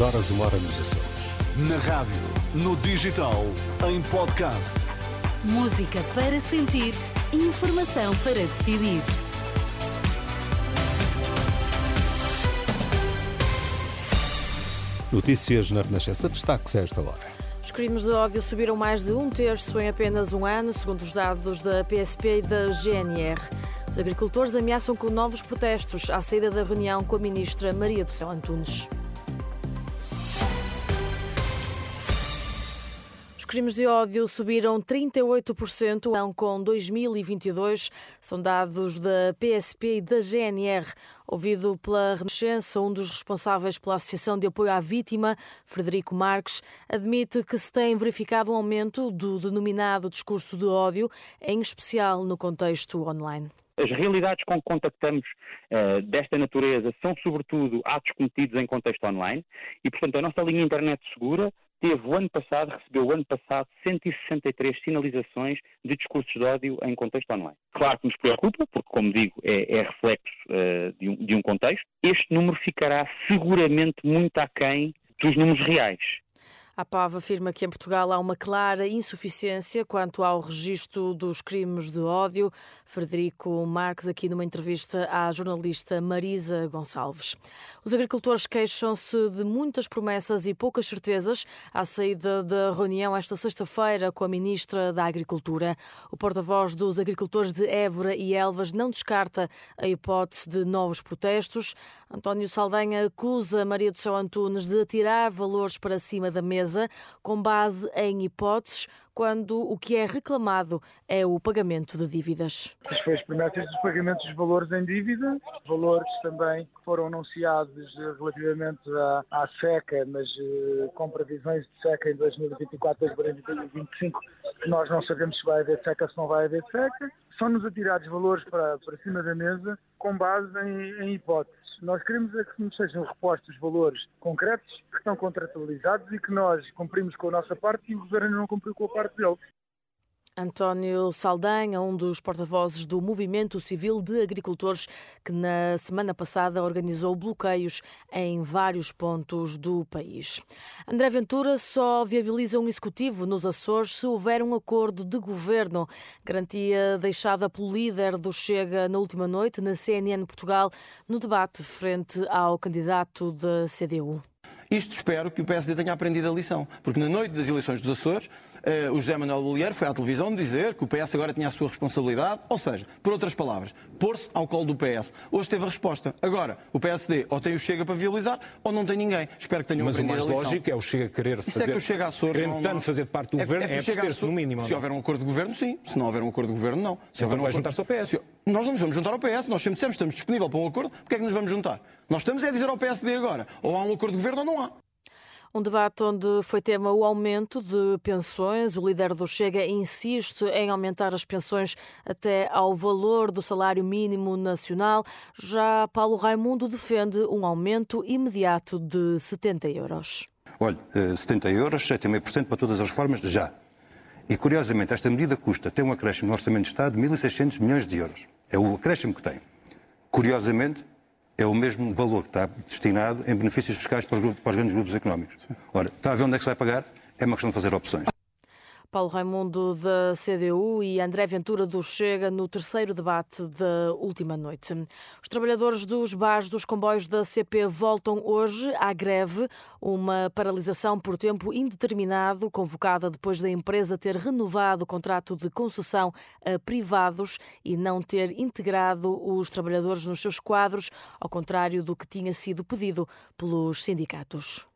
horas, uma hora nos Açores. Na rádio, no digital, em podcast. Música para sentir, informação para decidir. Notícias na Renascença. Destaques a esta hora. Os crimes de ódio subiram mais de um terço em apenas um ano, segundo os dados da PSP e da GNR. Os agricultores ameaçam com novos protestos à saída da reunião com a ministra Maria do Céu Antunes. Crimes de ódio subiram 38% com 2022, são dados da PSP e da GNR. Ouvido pela Renascença, um dos responsáveis pela Associação de Apoio à Vítima, Frederico Marques, admite que se tem verificado um aumento do denominado discurso de ódio, em especial no contexto online. As realidades com que contactamos uh, desta natureza são, sobretudo, atos cometidos em contexto online e, portanto, a nossa linha internet segura teve o ano passado, recebeu o ano passado 163 sinalizações de discursos de ódio em contexto online. Claro que nos preocupa, porque, como digo, é, é reflexo uh, de, um, de um contexto. Este número ficará seguramente muito aquém dos números reais. A PAV afirma que em Portugal há uma clara insuficiência quanto ao registro dos crimes de ódio. Frederico Marques, aqui numa entrevista à jornalista Marisa Gonçalves. Os agricultores queixam-se de muitas promessas e poucas certezas à saída da reunião esta sexta-feira com a Ministra da Agricultura. O porta-voz dos agricultores de Évora e Elvas não descarta a hipótese de novos protestos. António Saldanha acusa Maria do Céu Antunes de atirar valores para cima da mesa com base em hipóteses quando o que é reclamado é o pagamento de dívidas. As foi as promessas dos pagamentos dos valores em dívida, valores também que foram anunciados relativamente à, à seca, mas uh, com previsões de seca em 2024, 2025, que nós não sabemos se vai haver seca ou se não vai haver seca. São-nos atirados valores para, para cima da mesa com base em, em hipóteses. Nós queremos é que nos sejam repostos valores concretos que estão contratualizados e que nós cumprimos com a nossa parte e o Governo não cumpriu com a parte deles. António Saldanha, um dos porta-vozes do Movimento Civil de Agricultores, que na semana passada organizou bloqueios em vários pontos do país. André Ventura só viabiliza um executivo nos Açores se houver um acordo de governo, garantia deixada pelo líder do Chega na última noite na CNN Portugal, no debate frente ao candidato da CDU. Isto espero que o PSD tenha aprendido a lição, porque na noite das eleições dos Açores, uh, o José Manuel Bolieiro foi à televisão dizer que o PS agora tinha a sua responsabilidade, ou seja, por outras palavras, pôr-se ao colo do PS. Hoje teve a resposta. Agora, o PSD ou tem o Chega para viabilizar ou não tem ninguém. Espero que tenham Mas o mais lógico é o Chega querer fazer, Isso é que o Chega Açores, querendo não, tanto não, fazer parte do é, governo, é, é abster-se no mínimo. Se houver um acordo de governo, sim. Se não houver um acordo de governo, não. Se então houver um vai acordo... juntar-se ao PS. Se... Nós não nos vamos juntar ao PS. Nós sempre dissemos que estamos disponíveis para um acordo. Porquê é que nos vamos juntar? Nós estamos é a dizer ao PSD agora. Ou há um acordo de governo ou não há. Um debate onde foi tema o aumento de pensões. O líder do Chega insiste em aumentar as pensões até ao valor do salário mínimo nacional. Já Paulo Raimundo defende um aumento imediato de 70 euros. Olha, 70 euros, 7,5% para todas as reformas, já. E, curiosamente, esta medida custa, tem um acréscimo no Orçamento de Estado de 1.600 milhões de euros. É o acréscimo que tem. Curiosamente, é o mesmo valor que está destinado em benefícios fiscais para os, grupos, para os grandes grupos económicos. Ora, está a ver onde é que se vai pagar? É uma questão de fazer opções. Paulo Raimundo da CDU e André Ventura do Chega no terceiro debate da última noite. Os trabalhadores dos bares dos comboios da CP voltam hoje à greve, uma paralisação por tempo indeterminado, convocada depois da empresa ter renovado o contrato de concessão a privados e não ter integrado os trabalhadores nos seus quadros, ao contrário do que tinha sido pedido pelos sindicatos.